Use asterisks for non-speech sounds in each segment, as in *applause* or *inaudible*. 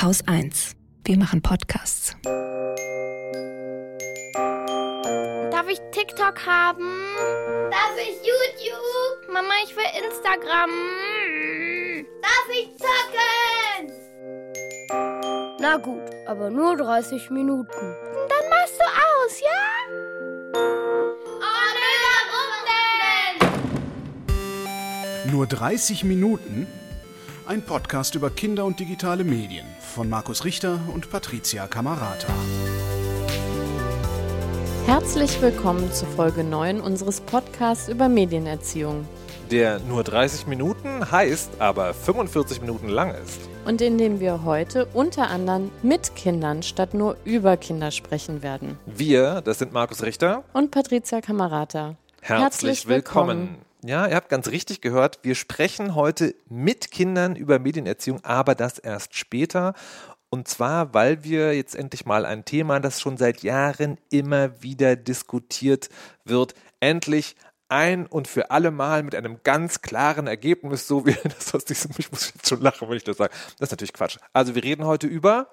Haus 1. Wir machen Podcasts. Darf ich TikTok haben? Darf ich YouTube? Mama, ich will Instagram. Darf ich zocken? Na gut, aber nur 30 Minuten. Dann machst du aus, ja? Oh nö, warum denn? Nur 30 Minuten? Ein Podcast über Kinder und digitale Medien von Markus Richter und Patricia Camarata. Herzlich willkommen zu Folge 9 unseres Podcasts über Medienerziehung. Der nur 30 Minuten heißt, aber 45 Minuten lang ist. Und in dem wir heute unter anderem mit Kindern statt nur über Kinder sprechen werden. Wir, das sind Markus Richter. Und Patricia Camarata. Herzlich, Herzlich willkommen. willkommen. Ja, ihr habt ganz richtig gehört, wir sprechen heute mit Kindern über Medienerziehung, aber das erst später. Und zwar, weil wir jetzt endlich mal ein Thema, das schon seit Jahren immer wieder diskutiert wird, endlich ein und für alle Mal mit einem ganz klaren Ergebnis, so wie *laughs* das aus diesem, ich muss jetzt schon lachen, wenn ich das sage. Das ist natürlich Quatsch. Also wir reden heute über,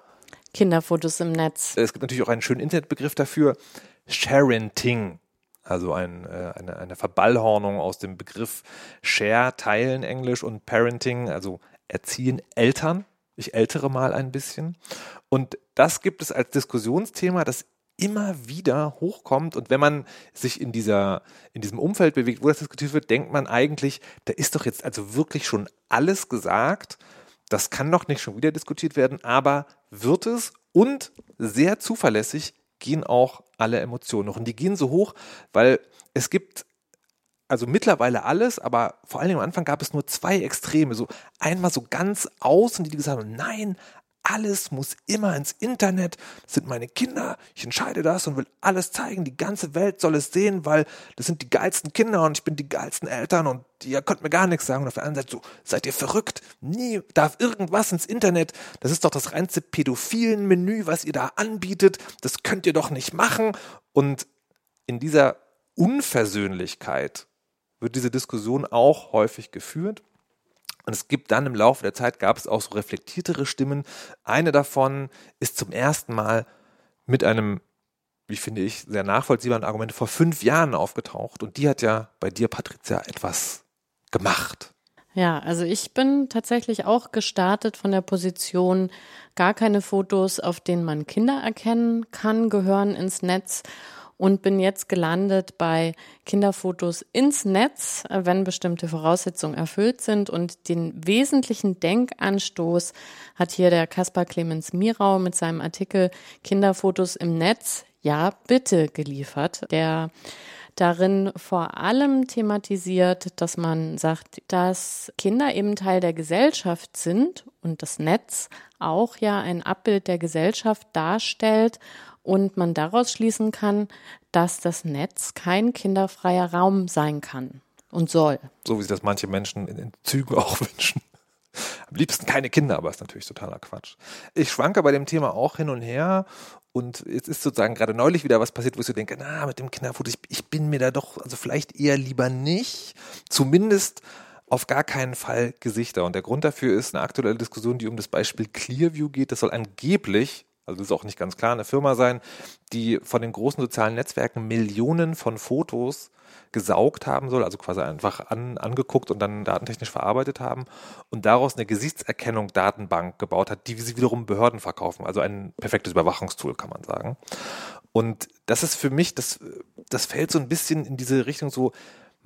Kinderfotos im Netz. es gibt natürlich auch einen schönen Internetbegriff dafür, Sharenting. Also ein, äh, eine, eine Verballhornung aus dem Begriff Share, Teilen Englisch und Parenting, also Erziehen Eltern. Ich ältere mal ein bisschen. Und das gibt es als Diskussionsthema, das immer wieder hochkommt. Und wenn man sich in, dieser, in diesem Umfeld bewegt, wo das diskutiert wird, denkt man eigentlich, da ist doch jetzt also wirklich schon alles gesagt. Das kann doch nicht schon wieder diskutiert werden, aber wird es und sehr zuverlässig gehen auch alle Emotionen noch. Und die gehen so hoch, weil es gibt also mittlerweile alles, aber vor Dingen am Anfang gab es nur zwei Extreme. So einmal so ganz außen, die gesagt haben, nein, alles muss immer ins Internet. Das sind meine Kinder. Ich entscheide das und will alles zeigen. Die ganze Welt soll es sehen, weil das sind die geilsten Kinder und ich bin die geilsten Eltern und ihr könnt mir gar nichts sagen. Und auf der anderen Seite so, seid ihr verrückt? Nie darf irgendwas ins Internet. Das ist doch das reinste pädophilen Menü, was ihr da anbietet. Das könnt ihr doch nicht machen. Und in dieser Unversöhnlichkeit wird diese Diskussion auch häufig geführt. Und es gibt dann im Laufe der Zeit gab es auch so reflektiertere Stimmen. Eine davon ist zum ersten Mal mit einem, wie finde ich, sehr nachvollziehbaren Argument vor fünf Jahren aufgetaucht. Und die hat ja bei dir, Patricia, etwas gemacht. Ja, also ich bin tatsächlich auch gestartet von der Position, gar keine Fotos, auf denen man Kinder erkennen kann, gehören ins Netz und bin jetzt gelandet bei Kinderfotos ins Netz, wenn bestimmte Voraussetzungen erfüllt sind. Und den wesentlichen Denkanstoß hat hier der Kaspar Clemens Mirau mit seinem Artikel Kinderfotos im Netz, ja, bitte geliefert, der darin vor allem thematisiert, dass man sagt, dass Kinder eben Teil der Gesellschaft sind und das Netz auch ja ein Abbild der Gesellschaft darstellt und man daraus schließen kann, dass das Netz kein kinderfreier Raum sein kann und soll. So wie sich das manche Menschen in, Zügen *laughs* auch wünschen. Am liebsten keine Kinder, aber ist natürlich totaler Quatsch. Ich schwanke bei dem Thema auch hin und her und jetzt ist sozusagen gerade neulich wieder was passiert, wo ich so denke, na, mit dem Kinderfoto, ich, ich bin mir da doch, also vielleicht eher lieber nicht. Zumindest auf gar keinen Fall Gesichter. Und der Grund dafür ist eine aktuelle Diskussion, die um das Beispiel Clearview geht. Das soll angeblich also das ist auch nicht ganz klar, eine Firma sein, die von den großen sozialen Netzwerken Millionen von Fotos gesaugt haben soll, also quasi einfach an, angeguckt und dann datentechnisch verarbeitet haben und daraus eine Gesichtserkennung Datenbank gebaut hat, die sie wiederum Behörden verkaufen. Also ein perfektes Überwachungstool, kann man sagen. Und das ist für mich, das, das fällt so ein bisschen in diese Richtung so,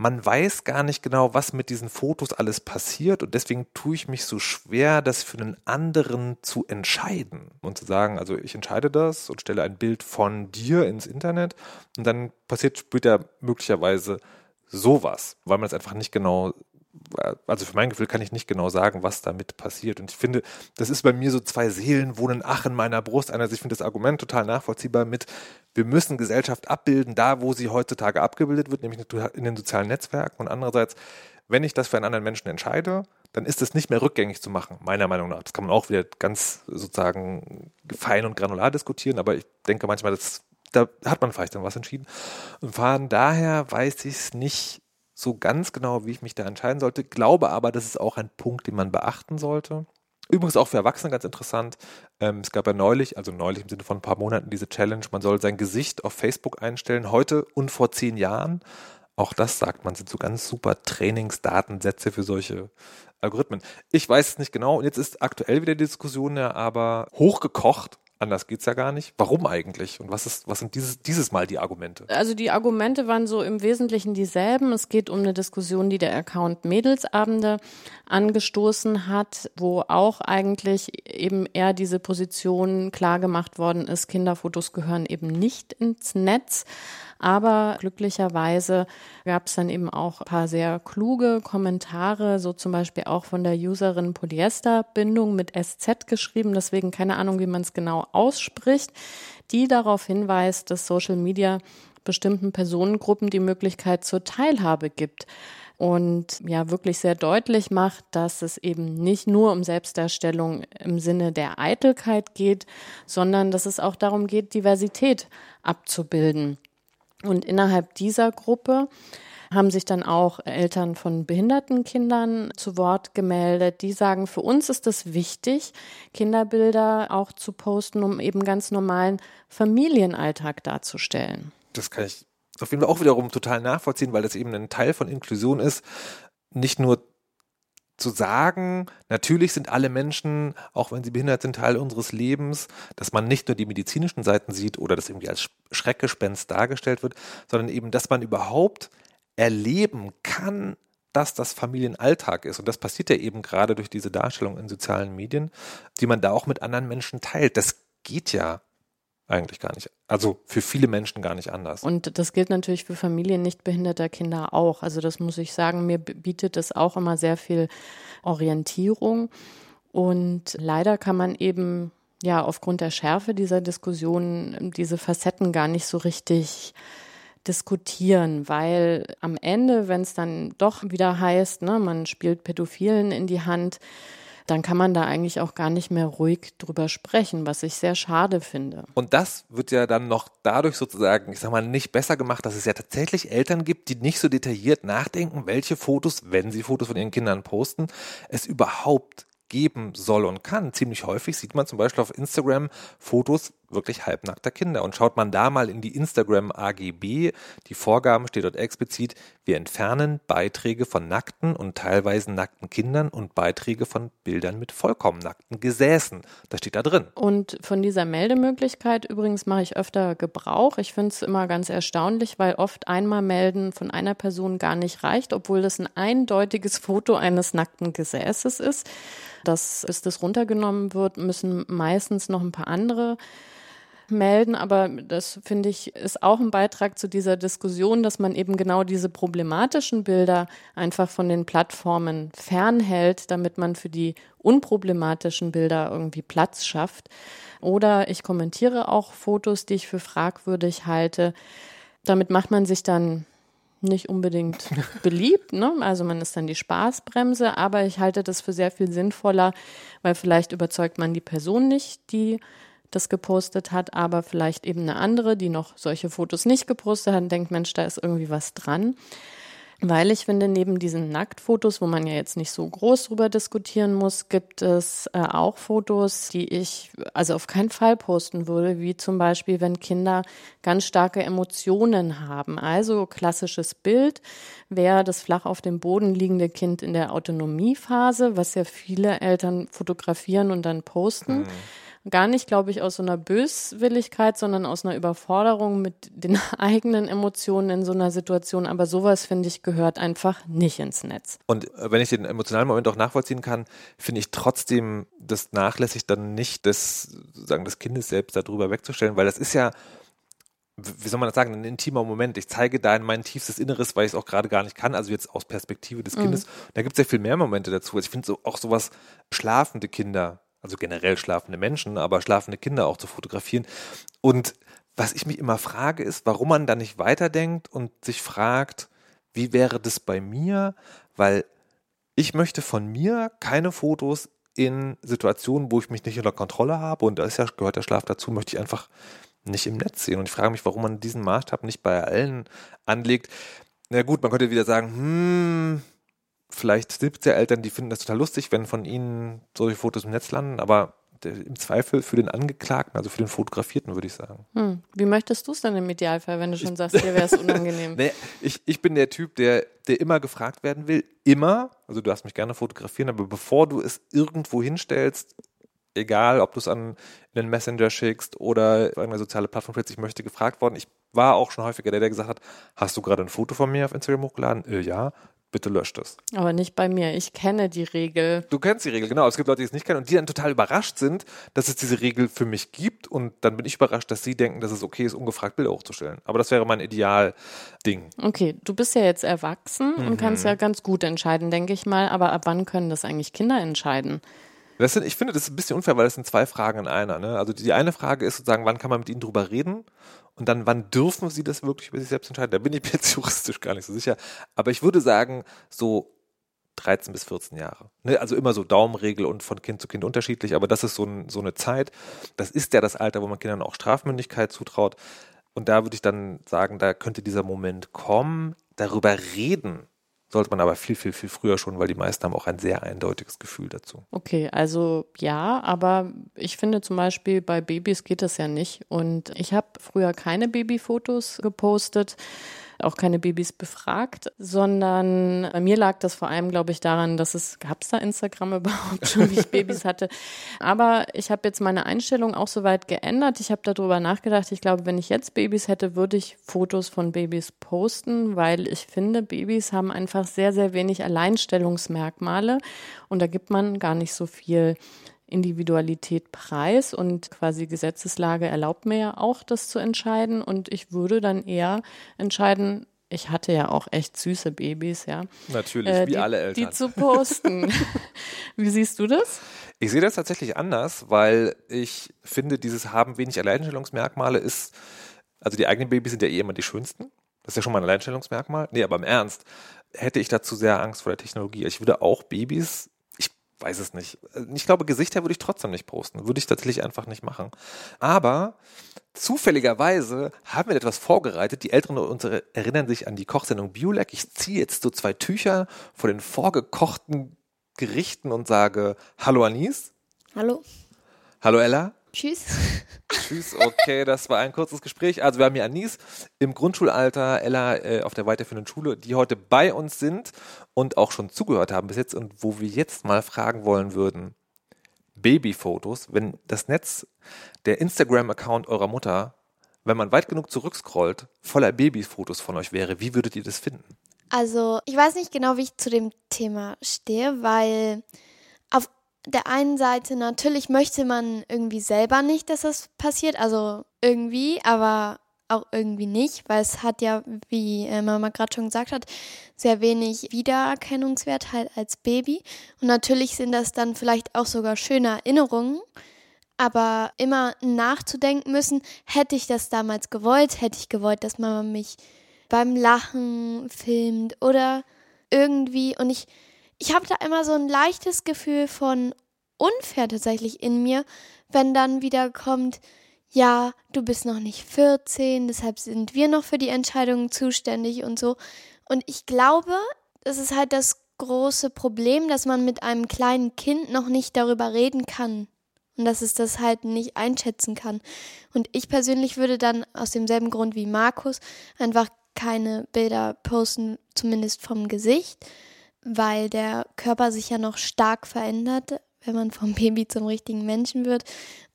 man weiß gar nicht genau, was mit diesen Fotos alles passiert und deswegen tue ich mich so schwer, das für einen anderen zu entscheiden und zu sagen, also ich entscheide das und stelle ein Bild von dir ins Internet und dann passiert später möglicherweise sowas, weil man es einfach nicht genau also für mein Gefühl kann ich nicht genau sagen, was damit passiert. Und ich finde, das ist bei mir so zwei Seelen wohnen ach in meiner Brust. Einerseits, ich finde das Argument total nachvollziehbar mit, wir müssen Gesellschaft abbilden, da wo sie heutzutage abgebildet wird, nämlich in den sozialen Netzwerken. Und andererseits, wenn ich das für einen anderen Menschen entscheide, dann ist es nicht mehr rückgängig zu machen, meiner Meinung nach. Das kann man auch wieder ganz sozusagen fein und granular diskutieren, aber ich denke manchmal, das, da hat man vielleicht dann was entschieden. Und von daher weiß ich es nicht so ganz genau, wie ich mich da entscheiden sollte, glaube aber, das ist auch ein Punkt, den man beachten sollte. Übrigens auch für Erwachsene ganz interessant. Ähm, es gab ja neulich, also neulich im Sinne von ein paar Monaten, diese Challenge, man soll sein Gesicht auf Facebook einstellen, heute und vor zehn Jahren. Auch das sagt man, sind so ganz super Trainingsdatensätze für solche Algorithmen. Ich weiß es nicht genau und jetzt ist aktuell wieder die Diskussion ja aber hochgekocht Anders geht's ja gar nicht. Warum eigentlich? Und was ist, was sind dieses, dieses Mal die Argumente? Also die Argumente waren so im Wesentlichen dieselben. Es geht um eine Diskussion, die der Account Mädelsabende angestoßen hat, wo auch eigentlich eben eher diese Position klar gemacht worden ist, Kinderfotos gehören eben nicht ins Netz. Aber glücklicherweise gab es dann eben auch ein paar sehr kluge Kommentare, so zum Beispiel auch von der Userin Polyesterbindung mit SZ geschrieben, deswegen keine Ahnung, wie man es genau ausspricht, die darauf hinweist, dass Social Media bestimmten Personengruppen die Möglichkeit zur Teilhabe gibt und ja wirklich sehr deutlich macht, dass es eben nicht nur um Selbstdarstellung im Sinne der Eitelkeit geht, sondern dass es auch darum geht, Diversität abzubilden. Und innerhalb dieser Gruppe haben sich dann auch Eltern von behinderten Kindern zu Wort gemeldet. Die sagen, für uns ist es wichtig, Kinderbilder auch zu posten, um eben ganz normalen Familienalltag darzustellen. Das kann ich auf jeden Fall auch wiederum total nachvollziehen, weil das eben ein Teil von Inklusion ist, nicht nur zu sagen, natürlich sind alle Menschen, auch wenn sie behindert sind, Teil unseres Lebens, dass man nicht nur die medizinischen Seiten sieht oder das irgendwie als Schreckgespenst dargestellt wird, sondern eben, dass man überhaupt erleben kann, dass das Familienalltag ist. Und das passiert ja eben gerade durch diese Darstellung in sozialen Medien, die man da auch mit anderen Menschen teilt. Das geht ja eigentlich gar nicht. Also für viele Menschen gar nicht anders. Und das gilt natürlich für Familien nicht behinderter Kinder auch. Also das muss ich sagen, mir bietet das auch immer sehr viel Orientierung. Und leider kann man eben ja aufgrund der Schärfe dieser Diskussion diese Facetten gar nicht so richtig diskutieren, weil am Ende, wenn es dann doch wieder heißt, ne, man spielt Pädophilen in die Hand, dann kann man da eigentlich auch gar nicht mehr ruhig drüber sprechen, was ich sehr schade finde. Und das wird ja dann noch dadurch sozusagen, ich sag mal, nicht besser gemacht, dass es ja tatsächlich Eltern gibt, die nicht so detailliert nachdenken, welche Fotos, wenn sie Fotos von ihren Kindern posten, es überhaupt geben soll und kann. Ziemlich häufig sieht man zum Beispiel auf Instagram Fotos wirklich halbnackter Kinder. Und schaut man da mal in die Instagram AGB, die Vorgaben steht dort explizit, wir entfernen Beiträge von nackten und teilweise nackten Kindern und Beiträge von Bildern mit vollkommen nackten Gesäßen. Das steht da drin. Und von dieser Meldemöglichkeit übrigens mache ich öfter Gebrauch. Ich finde es immer ganz erstaunlich, weil oft einmal melden von einer Person gar nicht reicht, obwohl das ein eindeutiges Foto eines nackten Gesäßes ist. Das, bis das runtergenommen wird, müssen meistens noch ein paar andere melden, aber das finde ich ist auch ein Beitrag zu dieser Diskussion, dass man eben genau diese problematischen Bilder einfach von den Plattformen fernhält, damit man für die unproblematischen Bilder irgendwie Platz schafft. Oder ich kommentiere auch Fotos, die ich für fragwürdig halte. Damit macht man sich dann nicht unbedingt *laughs* beliebt. Ne? Also man ist dann die Spaßbremse, aber ich halte das für sehr viel sinnvoller, weil vielleicht überzeugt man die Person nicht, die das gepostet hat, aber vielleicht eben eine andere, die noch solche Fotos nicht gepostet hat und denkt, Mensch, da ist irgendwie was dran. Weil ich finde, neben diesen Nacktfotos, wo man ja jetzt nicht so groß drüber diskutieren muss, gibt es äh, auch Fotos, die ich also auf keinen Fall posten würde, wie zum Beispiel, wenn Kinder ganz starke Emotionen haben. Also klassisches Bild wäre das flach auf dem Boden liegende Kind in der Autonomiephase, was ja viele Eltern fotografieren und dann posten. Mhm gar nicht, glaube ich, aus so einer Böswilligkeit, sondern aus einer Überforderung mit den *laughs* eigenen Emotionen in so einer Situation. Aber sowas, finde ich, gehört einfach nicht ins Netz. Und äh, wenn ich den emotionalen Moment auch nachvollziehen kann, finde ich trotzdem das nachlässig dann nicht, das, sozusagen des Kindes selbst darüber wegzustellen, weil das ist ja, wie soll man das sagen, ein intimer Moment. Ich zeige da in mein tiefstes Inneres, weil ich es auch gerade gar nicht kann, also jetzt aus Perspektive des Kindes. Mhm. Da gibt es ja viel mehr Momente dazu. Also ich finde so, auch sowas schlafende Kinder also generell schlafende Menschen, aber schlafende Kinder auch zu fotografieren. Und was ich mich immer frage, ist, warum man da nicht weiterdenkt und sich fragt, wie wäre das bei mir? Weil ich möchte von mir keine Fotos in Situationen, wo ich mich nicht unter Kontrolle habe und da ist ja, gehört der Schlaf dazu, möchte ich einfach nicht im Netz sehen. Und ich frage mich, warum man diesen Maßstab nicht bei allen anlegt. Na gut, man könnte wieder sagen, hm, vielleicht gibt es ja Eltern, die finden das total lustig, wenn von ihnen solche Fotos im Netz landen, aber im Zweifel für den Angeklagten, also für den Fotografierten, würde ich sagen. Hm. Wie möchtest du es denn im Idealfall, wenn du schon sagst, dir wäre es *laughs* unangenehm? nee, ich, ich bin der Typ, der, der immer gefragt werden will. Immer. Also du darfst mich gerne fotografieren, aber bevor du es irgendwo hinstellst, egal ob du es an einen Messenger schickst oder eine soziale Plattform plötzlich möchte gefragt worden. Ich war auch schon häufiger der, der gesagt hat, hast du gerade ein Foto von mir auf Instagram hochgeladen? Äh, ja bitte löscht es. Aber nicht bei mir. Ich kenne die Regel. Du kennst die Regel, genau. Es gibt Leute, die es nicht kennen und die dann total überrascht sind, dass es diese Regel für mich gibt. Und dann bin ich überrascht, dass sie denken, dass es okay ist, ungefragt Bilder hochzustellen. Aber das wäre mein Ideal-Ding. Okay, du bist ja jetzt erwachsen mhm. und kannst ja ganz gut entscheiden, denke ich mal. Aber ab wann können das eigentlich Kinder entscheiden? Das sind, ich finde, das ist ein bisschen unfair, weil das sind zwei Fragen in einer. Ne? Also die eine Frage ist sozusagen, wann kann man mit ihnen drüber reden? Und dann, wann dürfen sie das wirklich über sich selbst entscheiden? Da bin ich mir jetzt *laughs* juristisch gar nicht so sicher. Aber ich würde sagen, so 13 bis 14 Jahre. Ne? Also immer so Daumenregel und von Kind zu Kind unterschiedlich, aber das ist so, ein, so eine Zeit. Das ist ja das Alter, wo man Kindern auch Strafmündigkeit zutraut. Und da würde ich dann sagen, da könnte dieser Moment kommen, darüber reden sollte man aber viel, viel, viel früher schon, weil die meisten haben auch ein sehr eindeutiges Gefühl dazu. Okay, also ja, aber ich finde zum Beispiel bei Babys geht das ja nicht. Und ich habe früher keine Babyfotos gepostet auch keine Babys befragt, sondern bei mir lag das vor allem, glaube ich, daran, dass es, gab es da Instagram *laughs* überhaupt schon, wie ich Babys hatte. Aber ich habe jetzt meine Einstellung auch soweit geändert. Ich habe darüber nachgedacht. Ich glaube, wenn ich jetzt Babys hätte, würde ich Fotos von Babys posten, weil ich finde, Babys haben einfach sehr, sehr wenig Alleinstellungsmerkmale und da gibt man gar nicht so viel Individualität preis und quasi Gesetzeslage erlaubt mir ja auch, das zu entscheiden. Und ich würde dann eher entscheiden, ich hatte ja auch echt süße Babys, ja. Natürlich, äh, wie alle Eltern. Die zu posten. *laughs* wie siehst du das? Ich sehe das tatsächlich anders, weil ich finde, dieses Haben wenig Alleinstellungsmerkmale ist, also die eigenen Babys sind ja eh immer die schönsten. Das ist ja schon mal ein Alleinstellungsmerkmal. Nee, aber im Ernst, hätte ich dazu sehr Angst vor der Technologie. Ich würde auch Babys weiß es nicht. Ich glaube, Gesichter würde ich trotzdem nicht posten. Würde ich tatsächlich einfach nicht machen. Aber zufälligerweise haben wir etwas vorbereitet. Die Älteren unsere erinnern sich an die Kochsendung Biolek. Ich ziehe jetzt so zwei Tücher vor den vorgekochten Gerichten und sage Hallo Anis. Hallo. Hallo Ella. Tschüss. *laughs* Tschüss, okay, das war ein kurzes Gespräch. Also wir haben hier Anis im Grundschulalter, Ella äh, auf der weiterführenden Schule, die heute bei uns sind und auch schon zugehört haben bis jetzt und wo wir jetzt mal fragen wollen würden, Babyfotos, wenn das Netz, der Instagram-Account eurer Mutter, wenn man weit genug zurückscrollt, voller Babyfotos von euch wäre, wie würdet ihr das finden? Also, ich weiß nicht genau, wie ich zu dem Thema stehe, weil auf der einen Seite natürlich möchte man irgendwie selber nicht, dass das passiert, also irgendwie, aber auch irgendwie nicht, weil es hat ja, wie äh, Mama gerade schon gesagt hat, sehr wenig Wiedererkennungswert halt als Baby. Und natürlich sind das dann vielleicht auch sogar schöne Erinnerungen, aber immer nachzudenken müssen, hätte ich das damals gewollt, hätte ich gewollt, dass Mama mich beim Lachen filmt oder irgendwie und ich ich habe da immer so ein leichtes Gefühl von unfair tatsächlich in mir, wenn dann wieder kommt, ja, du bist noch nicht 14, deshalb sind wir noch für die Entscheidungen zuständig und so. Und ich glaube, das ist halt das große Problem, dass man mit einem kleinen Kind noch nicht darüber reden kann. Und dass es das halt nicht einschätzen kann. Und ich persönlich würde dann aus demselben Grund wie Markus einfach keine Bilder posten, zumindest vom Gesicht weil der Körper sich ja noch stark verändert, wenn man vom *laughs* Baby zum richtigen Menschen wird.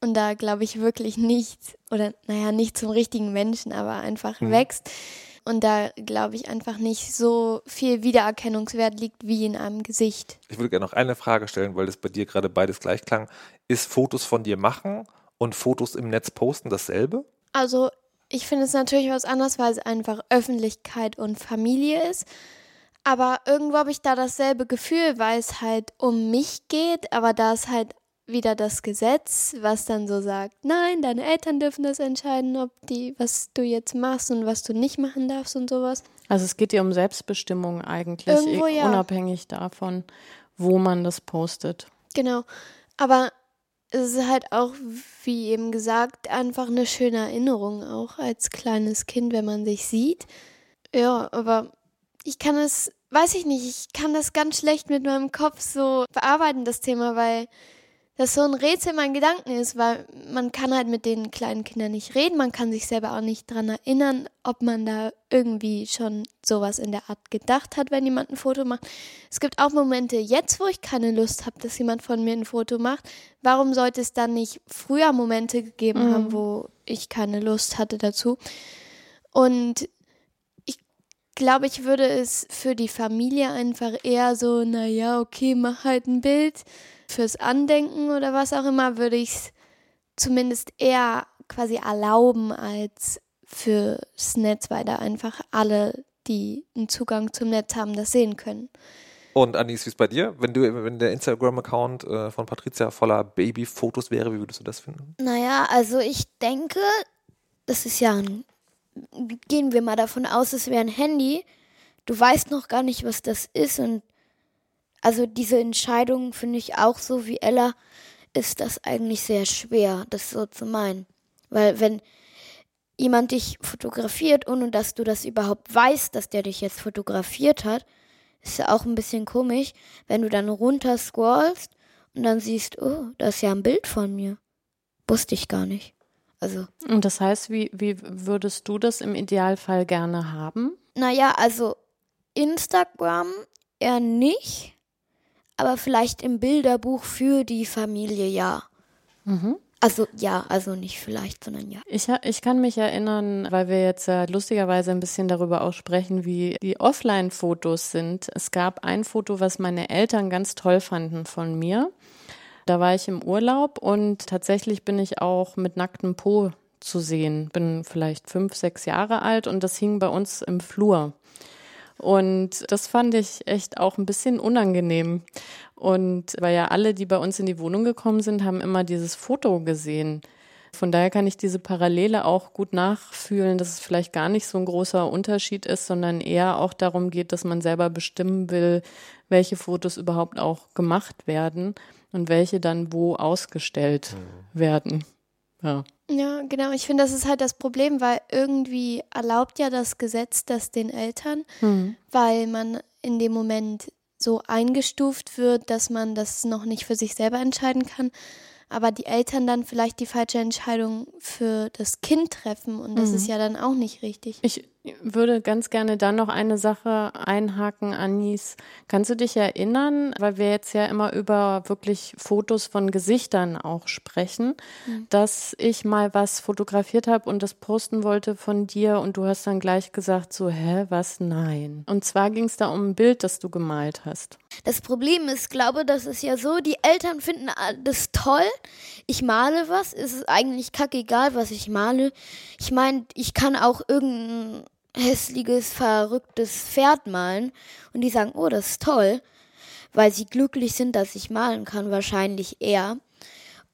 Und da glaube ich wirklich nicht, oder naja, nicht zum richtigen Menschen, aber einfach mhm. wächst. Und da glaube ich einfach nicht so viel Wiedererkennungswert liegt wie in einem Gesicht. Ich würde gerne noch eine Frage stellen, weil das bei dir gerade beides gleich klang. Ist Fotos von dir machen und Fotos im Netz posten dasselbe? Also ich finde es natürlich was anderes, weil es einfach Öffentlichkeit und Familie ist. Aber irgendwo habe ich da dasselbe Gefühl, weil es halt um mich geht, aber da ist halt wieder das Gesetz, was dann so sagt, nein, deine Eltern dürfen das entscheiden, ob die, was du jetzt machst und was du nicht machen darfst und sowas. Also es geht dir um Selbstbestimmung eigentlich, Irgendwo, ja. unabhängig davon, wo man das postet. Genau. Aber es ist halt auch, wie eben gesagt, einfach eine schöne Erinnerung, auch als kleines Kind, wenn man sich sieht. Ja, aber ich kann es weiß ich nicht, ich kann das ganz schlecht mit meinem Kopf so bearbeiten, das Thema, weil das so ein Rätsel in meinen Gedanken ist, weil man kann halt mit den kleinen Kindern nicht reden, man kann sich selber auch nicht dran erinnern, ob man da irgendwie schon sowas in der Art gedacht hat, wenn jemand ein Foto macht. Es gibt auch Momente jetzt, wo ich keine Lust habe, dass jemand von mir ein Foto macht. Warum sollte es dann nicht früher Momente gegeben Mhm. haben, wo ich keine Lust hatte dazu? Und glaube, ich würde es für die Familie einfach eher so, naja, okay, mach halt ein Bild fürs Andenken oder was auch immer, würde ich es zumindest eher quasi erlauben als fürs Netz, weil da einfach alle, die einen Zugang zum Netz haben, das sehen können. Und Anis, wie ist bei dir? Wenn du, wenn der Instagram-Account äh, von Patricia voller Babyfotos wäre, wie würdest du das finden? Naja, also ich denke, das ist ja ein. Gehen wir mal davon aus, es wäre ein Handy. Du weißt noch gar nicht, was das ist. Und also diese Entscheidung finde ich auch so wie Ella, ist das eigentlich sehr schwer, das so zu meinen. Weil wenn jemand dich fotografiert, ohne dass du das überhaupt weißt, dass der dich jetzt fotografiert hat, ist ja auch ein bisschen komisch, wenn du dann runter scrollst und dann siehst, oh, da ist ja ein Bild von mir. Wusste ich gar nicht. Also, Und das heißt, wie, wie würdest du das im Idealfall gerne haben? naja, also Instagram eher nicht, aber vielleicht im Bilderbuch für die Familie ja. Mhm. Also ja, also nicht vielleicht, sondern ja. Ich, ich kann mich erinnern, weil wir jetzt ja lustigerweise ein bisschen darüber auch sprechen, wie die Offline-Fotos sind. Es gab ein Foto, was meine Eltern ganz toll fanden von mir. Da war ich im Urlaub und tatsächlich bin ich auch mit nacktem Po zu sehen. Bin vielleicht fünf, sechs Jahre alt und das hing bei uns im Flur. Und das fand ich echt auch ein bisschen unangenehm. Und weil ja alle, die bei uns in die Wohnung gekommen sind, haben immer dieses Foto gesehen. Von daher kann ich diese Parallele auch gut nachfühlen, dass es vielleicht gar nicht so ein großer Unterschied ist, sondern eher auch darum geht, dass man selber bestimmen will, welche Fotos überhaupt auch gemacht werden und welche dann wo ausgestellt werden. Ja. Ja, genau. Ich finde, das ist halt das Problem, weil irgendwie erlaubt ja das Gesetz das den Eltern, weil man in dem Moment so eingestuft wird, dass man das noch nicht für sich selber entscheiden kann, aber die Eltern dann vielleicht die falsche Entscheidung für das Kind treffen und das ist ja dann auch nicht richtig. Ich würde ganz gerne dann noch eine Sache einhaken, Anis. Kannst du dich erinnern, weil wir jetzt ja immer über wirklich Fotos von Gesichtern auch sprechen, dass ich mal was fotografiert habe und das posten wollte von dir und du hast dann gleich gesagt so, hä, was? Nein. Und zwar ging es da um ein Bild, das du gemalt hast. Das Problem ist, glaube, das ist ja so, die Eltern finden das toll. Ich male was, es ist eigentlich kackegal, was ich male. Ich meine, ich kann auch irgendein hässliches, verrücktes Pferd malen und die sagen, oh, das ist toll, weil sie glücklich sind, dass ich malen kann, wahrscheinlich eher.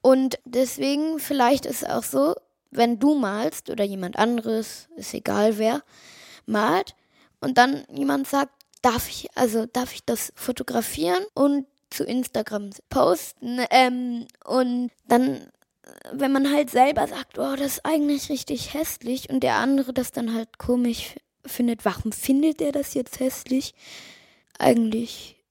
Und deswegen vielleicht ist es auch so, wenn du malst oder jemand anderes, ist egal wer, malt und dann jemand sagt, darf ich, also darf ich das fotografieren und zu Instagram posten ähm, und dann wenn man halt selber sagt, oh, das ist eigentlich richtig hässlich und der andere das dann halt komisch findet, warum findet er das jetzt hässlich? Eigentlich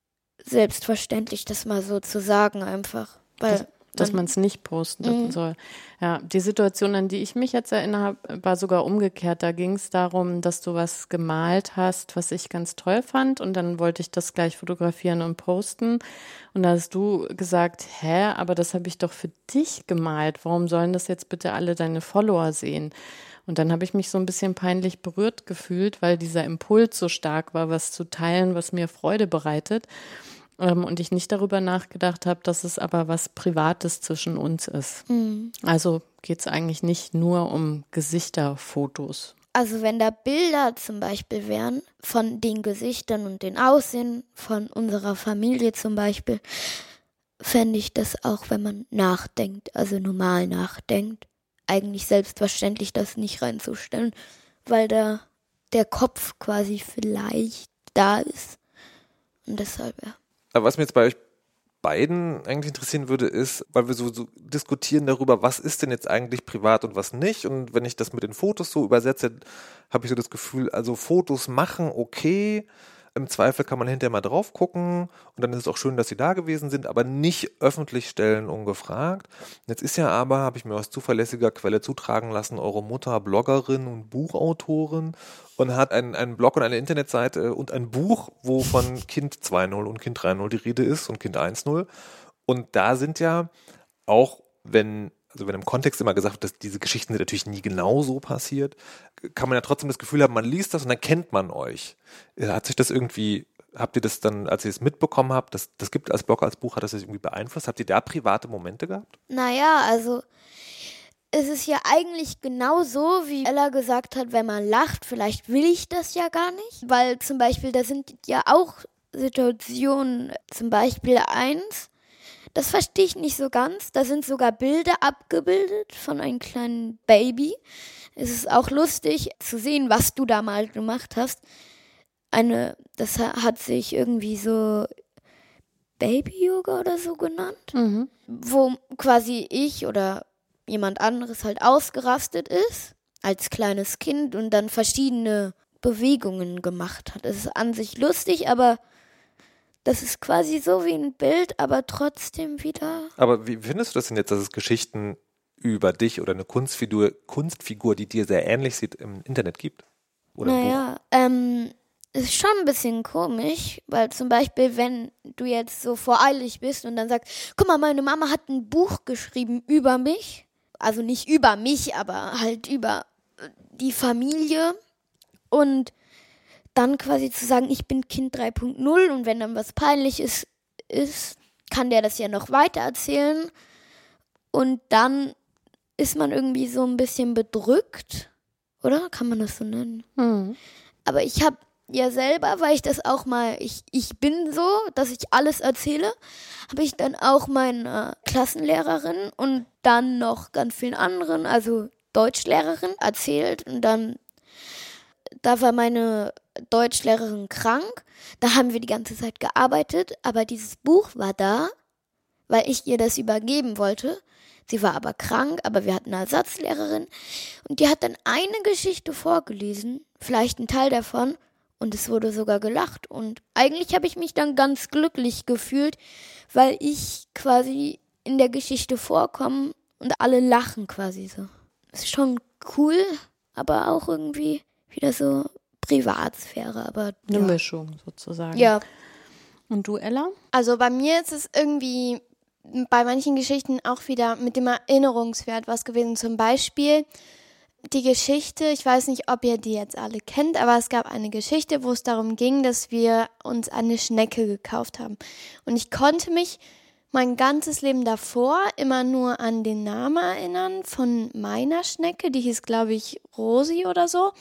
selbstverständlich, das mal so zu sagen einfach. Weil dass man- es nicht posten Mhm. soll. Ja, die Situation, an die ich mich jetzt erinnere, war sogar umgekehrt. Da ging es darum, dass du was gemalt hast, was ich ganz toll fand und dann wollte ich das gleich fotografieren und posten und da hast du gesagt, hä, aber das habe ich doch für dich gemalt. Warum sollen das jetzt bitte alle deine Follower sehen? Und dann habe ich mich so ein bisschen peinlich berührt gefühlt, weil dieser Impuls so stark war, was zu teilen, was mir Freude bereitet. Ähm, und ich nicht darüber nachgedacht habe, dass es aber was Privates zwischen uns ist. Also geht es eigentlich nicht nur um Gesichterfotos. Also wenn da Bilder zum Beispiel wären von den Gesichtern und den Aussehen von unserer Familie zum Beispiel, fände ich das auch, wenn man nachdenkt, also normal nachdenkt, eigentlich selbstverständlich das nicht reinzustellen, weil da der Kopf quasi vielleicht da ist. Und deshalb, ja. Aber was mir jetzt bei euch beiden eigentlich interessieren würde, ist, weil wir so, so diskutieren darüber, was ist denn jetzt eigentlich privat und was nicht. Und wenn ich das mit den Fotos so übersetze, habe ich so das Gefühl, also Fotos machen, okay, Im Zweifel kann man hinterher mal drauf gucken und dann ist es auch schön, dass sie da gewesen sind, aber nicht öffentlich stellen ungefragt. Jetzt ist ja aber, habe ich mir aus zuverlässiger Quelle zutragen lassen, eure Mutter Bloggerin und Buchautorin und hat einen, einen Blog und eine Internetseite und ein Buch, wo von Kind 2.0 und Kind 3.0 die Rede ist und Kind 1.0. Und da sind ja auch, wenn also wenn im Kontext immer gesagt wird, dass diese Geschichten sind natürlich nie genau so passiert, kann man ja trotzdem das Gefühl haben, man liest das und dann kennt man euch. Äh, hat sich das irgendwie, habt ihr das dann, als ihr es mitbekommen habt, das, das gibt als Blog, als Buch, hat das das irgendwie beeinflusst? Habt ihr da private Momente gehabt? Naja, also es ist ja eigentlich genau so, wie Ella gesagt hat, wenn man lacht, vielleicht will ich das ja gar nicht. Weil zum Beispiel, da sind ja auch Situationen, zum Beispiel eins, das verstehe ich nicht so ganz. Da sind sogar Bilder abgebildet von einem kleinen Baby. Es ist auch lustig zu sehen, was du da mal gemacht hast. Eine, das hat sich irgendwie so Baby-Yoga oder so genannt, Mhm. wo quasi ich oder jemand anderes halt ausgerastet ist als kleines Kind und dann verschiedene Bewegungen gemacht hat. Es ist an sich lustig, aber das ist quasi so wie ein Bild, aber trotzdem wieder. Aber wie findest du das denn jetzt, dass es Geschichten über dich oder eine Kunstfigur, Kunstfigur, die dir sehr ähnlich sieht, im Internet gibt? Oder? Naja, ähm, ist schon ein bisschen komisch, weil zum Beispiel, wenn du jetzt so voreilig bist und dann sagst, guck mal, meine Mama hat ein Buch geschrieben über mich, also nicht über mich, aber halt über die Familie und dann quasi zu sagen, ich bin Kind 3.0 und wenn dann was peinlich ist, ist, kann der das ja noch weiter erzählen und dann ist man irgendwie so ein bisschen bedrückt, oder? Kann man das so nennen? Mhm. Aber ich habe ja selber, weil ich das auch mal, ich, ich bin so, dass ich alles erzähle, habe ich dann auch meiner Klassenlehrerin und dann noch ganz vielen anderen, also Deutschlehrerin, erzählt. Und dann, da war meine Deutschlehrerin krank, da haben wir die ganze Zeit gearbeitet, aber dieses Buch war da, weil ich ihr das übergeben wollte. Sie war aber krank, aber wir hatten eine Ersatzlehrerin und die hat dann eine Geschichte vorgelesen, vielleicht ein Teil davon, und es wurde sogar gelacht. Und eigentlich habe ich mich dann ganz glücklich gefühlt, weil ich quasi in der Geschichte vorkomme und alle lachen quasi so. Ist schon cool, aber auch irgendwie wieder so Privatsphäre, aber Eine ja. Mischung sozusagen. Ja, Und du, Ella? Also bei mir ist es irgendwie bei manchen Geschichten auch wieder mit dem Erinnerungswert was gewesen. Zum Beispiel die Geschichte, ich weiß nicht, ob ihr die jetzt alle kennt, aber es gab eine Geschichte, wo es darum ging, dass wir uns eine Schnecke gekauft haben. Und ich konnte mich mein ganzes Leben davor immer nur an den Namen erinnern von meiner Schnecke, die hieß, glaube ich, Rosi oder so.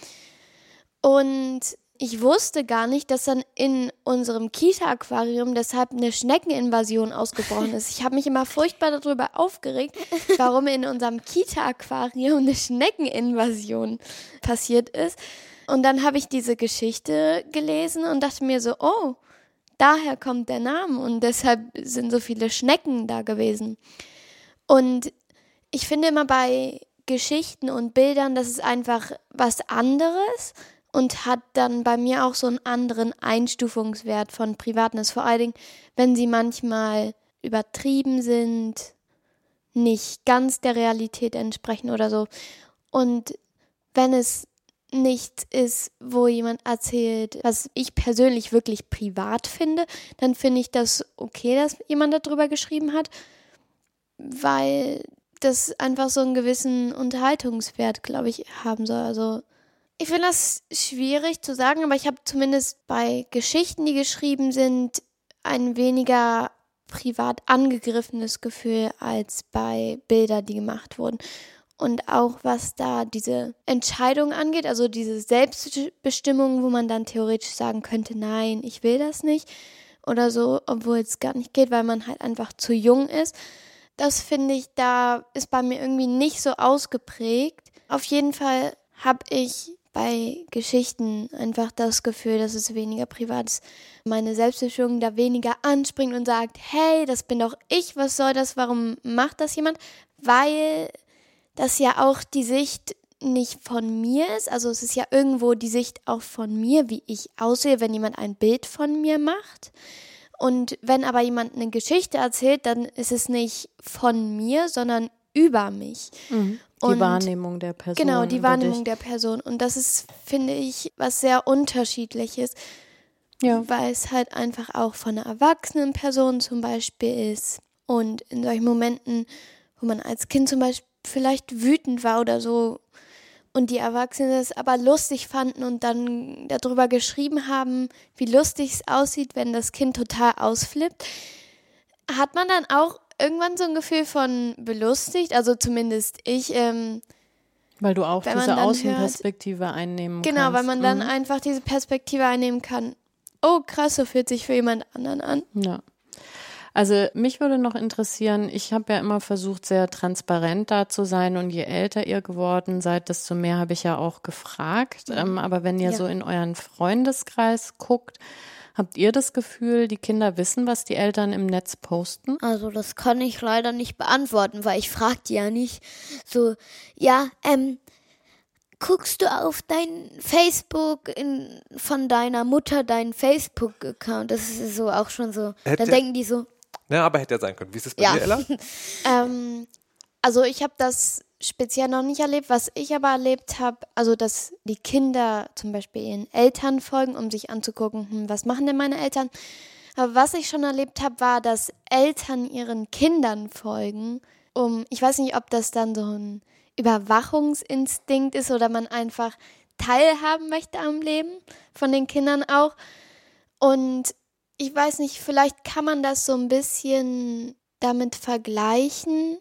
Und ich wusste gar nicht, dass dann in unserem Kita-Aquarium deshalb eine Schneckeninvasion ausgebrochen ist. Ich habe mich immer furchtbar darüber aufgeregt, warum in unserem Kita-Aquarium eine Schneckeninvasion passiert ist. Und dann habe ich diese Geschichte gelesen und dachte mir so, oh, daher kommt der Name und deshalb sind so viele Schnecken da gewesen. Und ich finde immer bei Geschichten und Bildern, das ist einfach was anderes und hat dann bei mir auch so einen anderen Einstufungswert von Privatness. Vor allen Dingen, wenn sie manchmal übertrieben sind, nicht ganz der Realität entsprechen oder so. Und wenn es nichts ist, wo jemand erzählt, was ich persönlich wirklich privat finde, dann finde ich das okay, dass jemand darüber geschrieben hat, weil das einfach so einen gewissen Unterhaltungswert, glaube ich, haben soll. Also ich finde das schwierig zu sagen, aber ich habe zumindest bei Geschichten, die geschrieben sind, ein weniger privat angegriffenes Gefühl als bei Bildern, die gemacht wurden. Und auch was da diese Entscheidung angeht, also diese Selbstbestimmung, wo man dann theoretisch sagen könnte, nein, ich will das nicht oder so, obwohl es gar nicht geht, weil man halt einfach zu jung ist. Das finde ich, da ist bei mir irgendwie nicht so ausgeprägt. Auf jeden Fall habe ich bei Geschichten einfach das Gefühl, dass es weniger privat ist. Meine Selbstbestimmung da weniger anspringt und sagt, hey, das bin doch ich, was soll das, warum macht das jemand? Weil das ja auch die Sicht nicht von mir ist. Also es ist ja irgendwo die Sicht auch von mir, wie ich aussehe, wenn jemand ein Bild von mir macht. Und wenn aber jemand eine Geschichte erzählt, dann ist es nicht von mir, sondern über mich. Mhm. Die Und- Wahrnehmung der Person. Genau, die Wahrnehmung der Person. Und das ist, finde ich, was sehr unterschiedliches, Ja. weil es halt einfach auch von einer erwachsenen Person zum Beispiel ist. Und in solchen Momenten, wo man als Kind zum Beispiel vielleicht wütend war oder so und die Erwachsenen es aber lustig fanden und dann darüber geschrieben haben, wie lustig es aussieht, wenn das Kind total ausflippt, hat man dann auch irgendwann so ein Gefühl von belustigt, also zumindest ich, ähm, Weil du auch diese dann Außenperspektive einnehmen Genau, kannst. weil man dann Mhm. einfach diese Perspektive einnehmen kann. Oh, krass, so fühlt sich für jemand anderen an. Ja. Also mich würde noch interessieren, ich habe ja immer versucht, sehr transparent da zu sein und je älter ihr geworden seid, desto mehr habe ich ja auch gefragt. Ähm, aber wenn ihr Ja. so in euren Freundeskreis guckt, habt ihr das Gefühl, die Kinder wissen, was die Eltern im Netz posten? Also das kann ich leider nicht beantworten, weil ich frag die ja nicht so, ja, ähm, guckst du auf dein Facebook in, von deiner Mutter deinen Facebook-Account? Das ist so auch schon so. Hätte- Dann denken die so, Ja, aber hätte ja sein können. Wie ist es bei Ja. dir, Ella? *laughs* Ähm, also ich habe das speziell noch nicht erlebt. Was ich aber erlebt habe, also dass die Kinder zum Beispiel ihren Eltern folgen, um sich anzugucken, hm, was machen denn meine Eltern. Aber was ich schon erlebt habe, war, dass Eltern ihren Kindern folgen, um, ich weiß nicht, ob das dann so ein Überwachungsinstinkt ist oder man einfach teilhaben möchte am Leben von den Kindern auch. Und ich weiß nicht, vielleicht kann man das so ein bisschen damit vergleichen.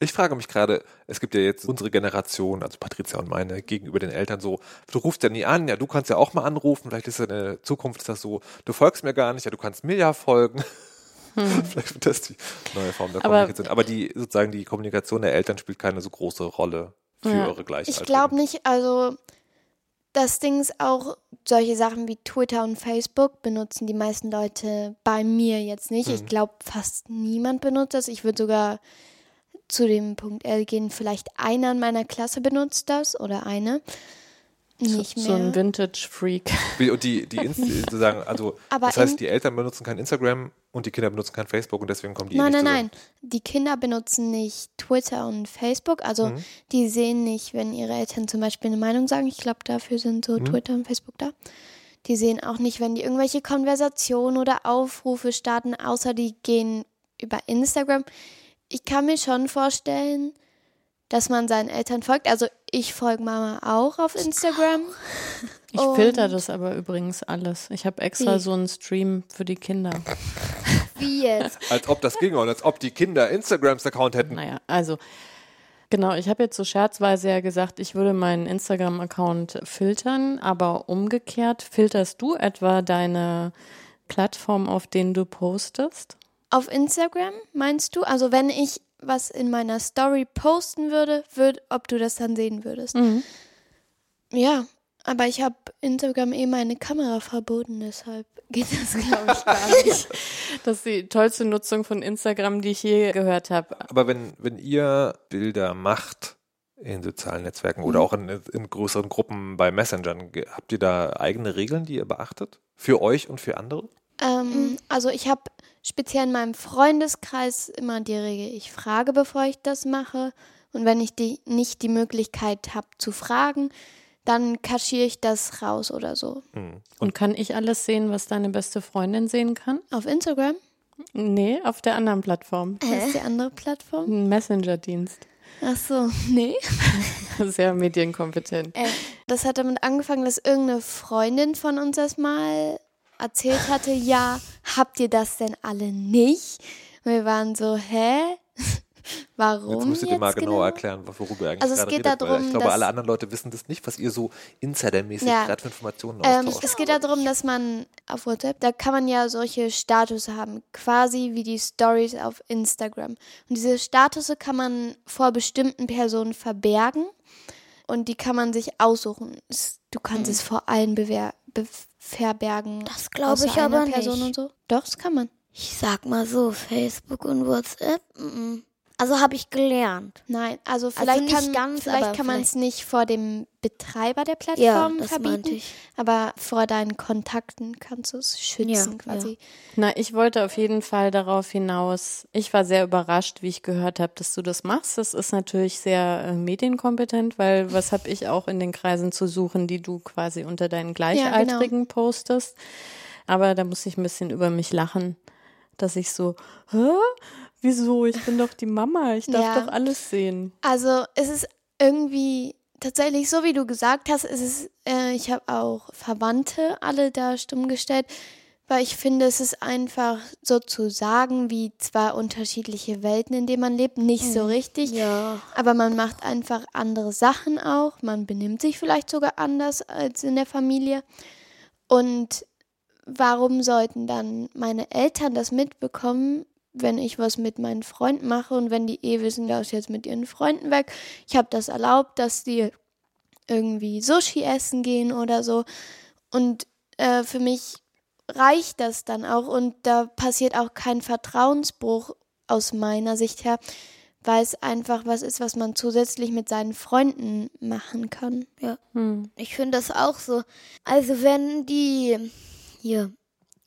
Ich frage mich gerade, es gibt ja jetzt unsere Generation, also Patricia und meine, gegenüber den Eltern so, du rufst ja nie an, ja, du kannst ja auch mal anrufen, vielleicht ist ja in der Zukunft ist das so, du folgst mir gar nicht, ja, du kannst mir ja folgen. *laughs* vielleicht wird das die neue Form der Hm. Aber- Kommunikation. Aber die, sozusagen, die Kommunikation der Eltern spielt keine so große Rolle für Ja. eure Gleichaltrigen. Ich glaube nicht, also das Ding ist auch, solche Sachen wie Twitter und Facebook benutzen die meisten Leute bei mir jetzt nicht. Ich glaube, fast niemand benutzt das. Ich würde sogar zu dem Punkt L gehen, vielleicht einer in meiner Klasse benutzt das oder eine. Nicht mehr. So ein Vintage-Freak. Und die, die Inst sozusagen, also *laughs* Aber das heißt, die Eltern benutzen kein Instagram und die Kinder benutzen kein Facebook und deswegen kommen die eh Nein, nicht nein, zusammen. nein. Die Kinder benutzen nicht Twitter und Facebook. Also Mhm. die sehen nicht, wenn ihre Eltern zum Beispiel eine Meinung sagen. Ich glaube, dafür sind Mhm. so Twitter und Facebook da. Die sehen auch nicht, wenn die irgendwelche Konversationen oder Aufrufe starten, außer die gehen über Instagram. Ich kann mir schon vorstellen, dass man seinen Eltern folgt. Also ich folge Mama auch auf Instagram. Ich Und- filter das aber übrigens alles. Ich habe extra Wie? so einen Stream für die Kinder. *laughs* wie jetzt? Als ob das ginge und als ob die Kinder Instagrams Account hätten. Naja, also genau, ich habe jetzt so scherzweise ja gesagt, ich würde meinen Instagram-Account filtern, aber umgekehrt, filterst du etwa deine Plattform, auf denen du postest? Auf Instagram meinst du? Also wenn ich was in meiner Story posten würde, würd, ob du das dann sehen würdest. Mhm. Ja, aber ich habe Instagram eh meine Kamera verboten, deshalb *laughs* geht das, glaube ich, gar *laughs* nicht. Das ist die tollste Nutzung von Instagram, die ich je gehört habe. Aber wenn, wenn ihr Bilder macht in sozialen Netzwerken Mhm. oder auch in, in größeren Gruppen bei Messengern, ge- habt ihr da eigene Regeln, die ihr beachtet? Für euch und für andere? Ähm, also ich habe speziell in meinem Freundeskreis immer die Regel, ich frage, bevor ich das mache. Und wenn ich die, nicht die Möglichkeit habe zu fragen, dann kaschiere ich das raus oder so. Hm. Und kann ich alles sehen, was deine beste Freundin sehen kann? Auf Instagram? Nee, auf der anderen Plattform. Was ist die andere Plattform? Ein Messenger-Dienst. Ach so, nee. *laughs* Sehr medienkompetent. Äh, das hat damit angefangen, dass irgendeine Freundin von uns das mal erzählt hatte, ja, habt ihr das denn alle nicht? Und wir waren so, hä? *laughs* Warum Jetzt müsst ihr dir mal genauer genau? erklären, worüber ihr eigentlich Also es geht redet. darum, ich glaube, alle anderen Leute wissen das nicht, was ihr so insidermäßig Ja. gerade für Informationen Ähm, es geht darum, dass man auf WhatsApp, da kann man ja solche Status haben, quasi wie die Stories auf Instagram. Und diese Status kann man vor bestimmten Personen verbergen und die kann man sich aussuchen. Du kannst es vor allen bewer be verbergen. Das glaube ich aber einer Person nicht. und so. Doch, das kann man. Ich sag mal so, Facebook und WhatsApp, mm, Also habe ich gelernt. Nein, also vielleicht nicht kann, ganz, vielleicht kann man es nicht vor dem Betreiber der Ja, Plattform das verbieten, aber vor deinen Kontakten kannst du es schützen Ja, quasi. Na, ich wollte auf jeden Fall darauf hinaus. Ich war sehr überrascht, wie ich gehört habe, dass du das machst. Das ist natürlich sehr äh, medienkompetent, weil was habe ich auch in den Kreisen zu suchen, die du quasi unter deinen Gleichaltrigen postest. Aber da muss ich ein bisschen über mich lachen, dass ich so, hä? Wieso? Ich bin doch die Mama. Ich darf Ja. doch alles sehen. Also es ist irgendwie tatsächlich so, wie du gesagt hast, es ist, äh, ich habe auch Verwandte alle da stumm gestellt, weil ich finde, es ist einfach sozusagen wie zwei unterschiedliche Welten, in denen man lebt, nicht so richtig. Ja. Aber man macht einfach andere Sachen auch. Man benimmt sich vielleicht sogar anders als in der Familie. Und warum sollten dann meine Eltern das mitbekommen, wenn ich was mit meinen Freunden mache und wenn die eh wissen, da ist jetzt mit ihren Freunden weg. Ich habe das erlaubt, dass die irgendwie Sushi essen gehen oder so. Und äh, für mich reicht das dann auch und da passiert auch kein Vertrauensbruch aus meiner Sicht her, weil es einfach was ist, was man zusätzlich mit seinen Freunden machen kann. Ja. Hm. Ich finde das auch so. Also wenn die hier,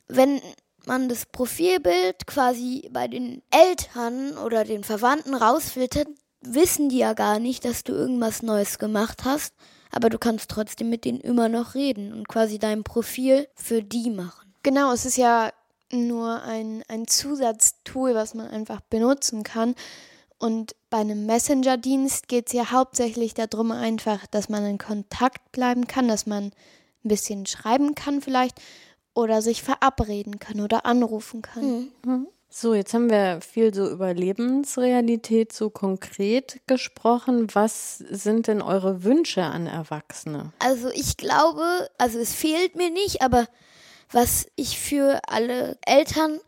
wenn man das Profilbild quasi bei den Eltern oder den Verwandten rausfiltert, wissen die ja gar nicht, dass du irgendwas Neues gemacht hast, aber du kannst trotzdem mit denen immer noch reden und quasi dein Profil für die machen. Genau, es ist ja nur ein, ein Zusatztool, was man einfach benutzen kann. Und bei einem Messenger-Dienst geht es ja hauptsächlich darum, einfach, dass man in Kontakt bleiben kann, dass man ein bisschen schreiben kann vielleicht oder sich verabreden kann oder anrufen kann. So, jetzt haben wir viel so über Lebensrealität so konkret gesprochen. Was sind denn eure Wünsche an Erwachsene? Also ich glaube, also es fehlt mir nicht, aber was ich für alle Eltern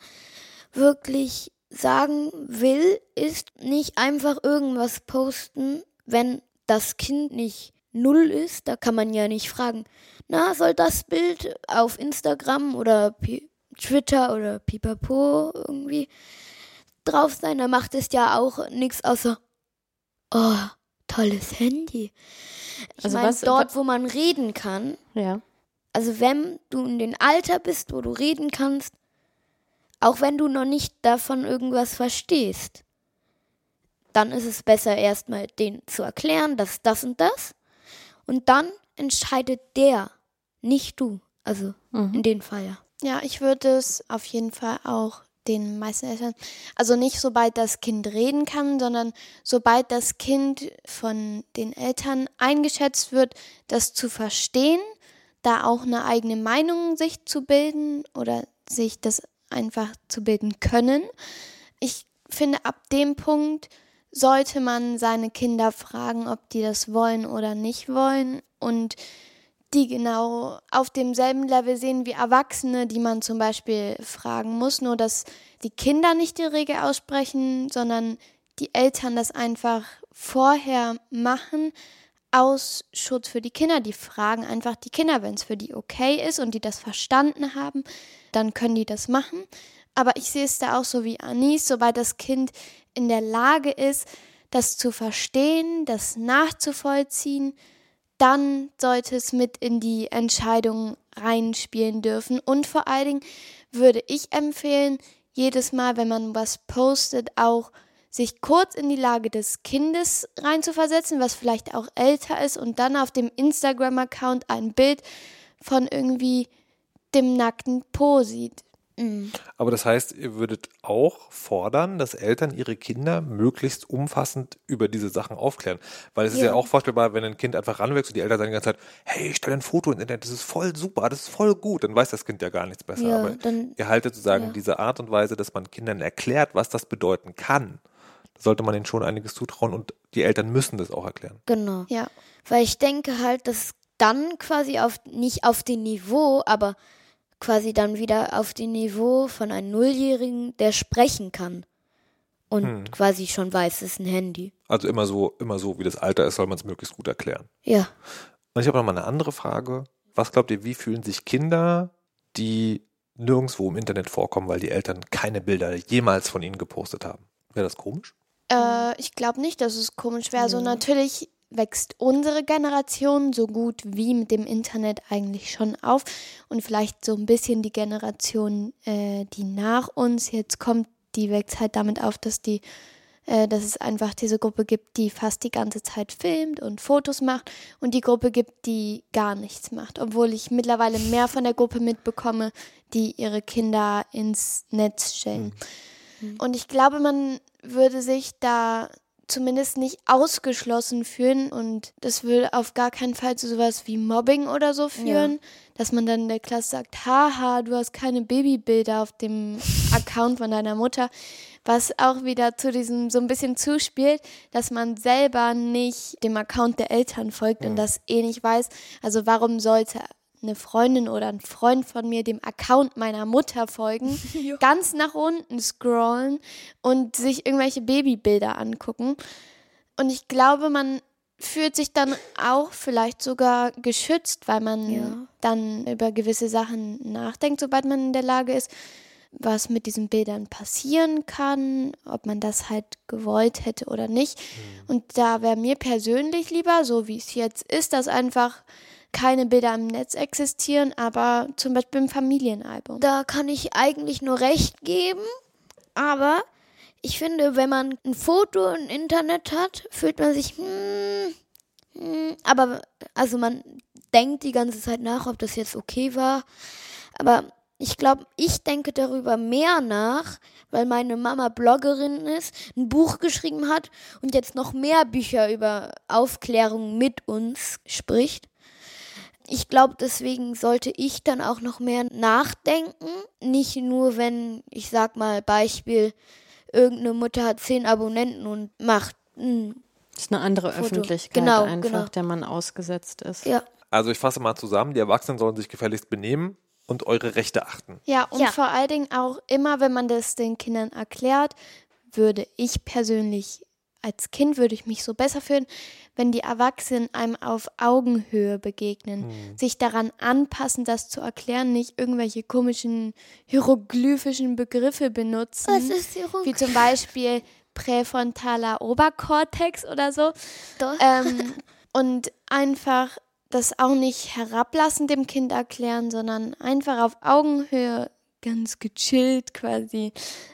wirklich sagen will, ist nicht einfach irgendwas posten, wenn das Kind nicht null ist. Da kann man ja nicht fragen, na, soll das Bild auf Instagram oder Pi Twitter oder Pipapo irgendwie drauf sein? Da macht es ja auch nichts außer, oh, tolles Handy. Ich Also meine, dort, wo man reden kann, Ja. also wenn du in dem Alter bist, wo du reden kannst, auch wenn du noch nicht davon irgendwas verstehst, dann ist es besser erstmal denen zu erklären, dass das und das. Und dann entscheidet der, nicht du. Also in dem Fall ja. Ja, ich würde es auf jeden Fall auch den meisten Eltern, also nicht sobald das Kind reden kann, sondern sobald das Kind von den Eltern eingeschätzt wird, das zu verstehen, da auch eine eigene Meinung sich zu bilden oder sich das einfach zu bilden können. Ich finde, ab dem Punkt sollte man seine Kinder fragen, ob die das wollen oder nicht wollen und die genau auf demselben Level sehen wie Erwachsene, die man zum Beispiel fragen muss, nur dass die Kinder nicht die Regel aussprechen, sondern die Eltern das einfach vorher machen, aus Schutz für die Kinder. Die fragen einfach die Kinder, wenn es für die okay ist und die das verstanden haben, dann können die das machen. Aber ich sehe es da auch so wie Anis, sobald das Kind in der Lage ist, das zu verstehen, das nachzuvollziehen, dann sollte es mit in die Entscheidung reinspielen dürfen. Und vor allen Dingen würde ich empfehlen, jedes Mal, wenn man was postet, auch sich kurz in die Lage des Kindes reinzuversetzen, was vielleicht auch älter ist, und dann auf dem Instagram-Account ein Bild von irgendwie dem nackten Po sieht. Aber das heißt, ihr würdet auch fordern, dass Eltern ihre Kinder möglichst umfassend über diese Sachen aufklären. Weil es ist ja Ja. auch vorstellbar, wenn ein Kind einfach ranwächst und die Eltern sagen die ganze Zeit, hey, ich stelle ein Foto ins Internet, das ist voll super, das ist voll gut, dann weiß das Kind ja gar nichts besser. Ja, Aber dann- ihr haltet sozusagen ja. diese Art und Weise, dass man Kindern erklärt, was das bedeuten kann. Da sollte man ihnen schon einiges zutrauen und die Eltern müssen das auch erklären. Genau. Ja. Weil ich denke halt, dass dann quasi auf, nicht auf dem Niveau, aber quasi dann wieder auf dem Niveau von einem Nulljährigen, der sprechen kann. Und Hm. quasi schon weiß, es ist ein Handy. Also immer so, immer so, wie das Alter ist, soll man es möglichst gut erklären. Ja. Und ich habe noch mal eine andere Frage. Was glaubt ihr, wie fühlen sich Kinder, die nirgendwo im Internet vorkommen, weil die Eltern keine Bilder jemals von ihnen gepostet haben? Wäre das komisch? Äh, ich glaube nicht, dass es komisch wäre. Also natürlich wächst unsere Generation so gut wie mit dem Internet eigentlich schon auf. Und vielleicht so ein bisschen die Generation, äh, die nach uns jetzt kommt, die wächst halt damit auf, dass die äh, dass es einfach diese Gruppe gibt, die fast die ganze Zeit filmt und Fotos macht und die Gruppe gibt, die gar nichts macht, obwohl ich mittlerweile mehr von der Gruppe mitbekomme, die ihre Kinder ins Netz stellen. Und ich glaube, man würde sich da zumindest nicht ausgeschlossen fühlen und das will auf gar keinen Fall zu sowas wie Mobbing oder so führen, dass man dann in der Klasse sagt, haha, du hast keine Babybilder auf dem *laughs* Account von deiner Mutter, was auch wieder zu diesem so ein bisschen zuspielt, dass man selber nicht dem Account der Eltern folgt und das eh nicht weiß. Also warum sollte eine Freundin oder ein Freund von mir dem Account meiner Mutter folgen, *laughs* ganz nach unten scrollen und sich irgendwelche Babybilder angucken. Und ich glaube, man fühlt sich dann auch vielleicht sogar geschützt, weil man Ja. dann über gewisse Sachen nachdenkt, sobald man in der Lage ist, was mit diesen Bildern passieren kann, ob man das halt gewollt hätte oder nicht. Und da wäre mir persönlich lieber, so wie es jetzt ist, dass einfach keine Bilder im Netz existieren, aber zum Beispiel im Familienalbum. Da kann ich eigentlich nur recht geben, aber ich finde, wenn man ein Foto im Internet hat, fühlt man sich, hm, hm, aber also man denkt die ganze Zeit nach, ob das jetzt okay war. Aber ich glaube, ich denke darüber mehr nach, weil meine Mama Bloggerin ist, ein Buch geschrieben hat und jetzt noch mehr Bücher über Aufklärung mit uns spricht. Ich glaube, deswegen sollte ich dann auch noch mehr nachdenken. Nicht nur, wenn, ich sag mal, Beispiel, irgendeine Mutter hat zehn Abonnenten und macht, ein Das ist eine andere Foto. Öffentlichkeit Genau, einfach, genau. der man ausgesetzt ist. ja, Also ich fasse mal zusammen, die Erwachsenen sollen sich gefälligst benehmen und eure Rechte achten. Ja, und Ja. vor allen Dingen auch immer, wenn man das den Kindern erklärt, würde ich persönlich als Kind würde ich mich so besser fühlen, wenn die Erwachsenen einem auf Augenhöhe begegnen, sich daran anpassen, das zu erklären, nicht irgendwelche komischen hieroglyphischen Begriffe benutzen, was ist Ruck? wie zum Beispiel präfrontaler Oberkortex oder so. Doch. Ähm, *laughs* und einfach das auch nicht herablassen dem Kind erklären, sondern einfach auf Augenhöhe ganz gechillt quasi,